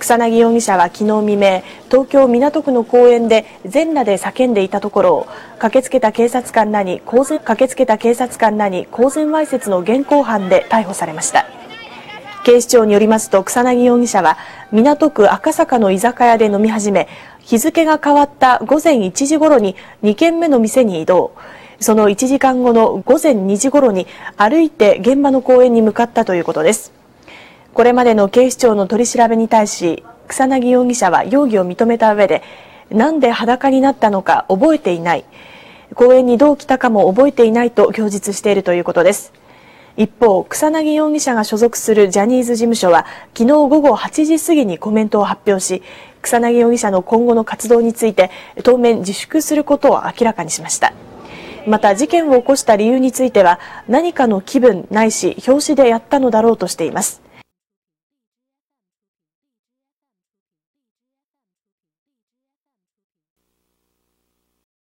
草薙容疑者は昨日未明東京港区の公園で全裸で叫んでいたところを駆けつけた警察官らに公然駆けつけた警察官らに公然わいせつの現行犯で逮捕されました。警視庁によりますと草薙容疑者は港区赤坂の居酒屋で飲み始め日付が変わった午前1時ごろに2軒目の店に移動。その1時間後の午前2時ごろに歩いて現場の公園に向かったということです。これまでの警視庁の取り調べに対し草薙容疑者は容疑を認めた上でなんで裸になったのか覚えていない。公園にどう来たかも覚えていないと供述しているということです。一方草薙容疑者が所属するジャニーズ事務所は昨日午後8時過ぎにコメントを発表し草薙容疑者の今後の活動について当面自粛することを明らかにしました。また事件を起こした理由については何かの気分ないし表紙でやったのだろうとしています。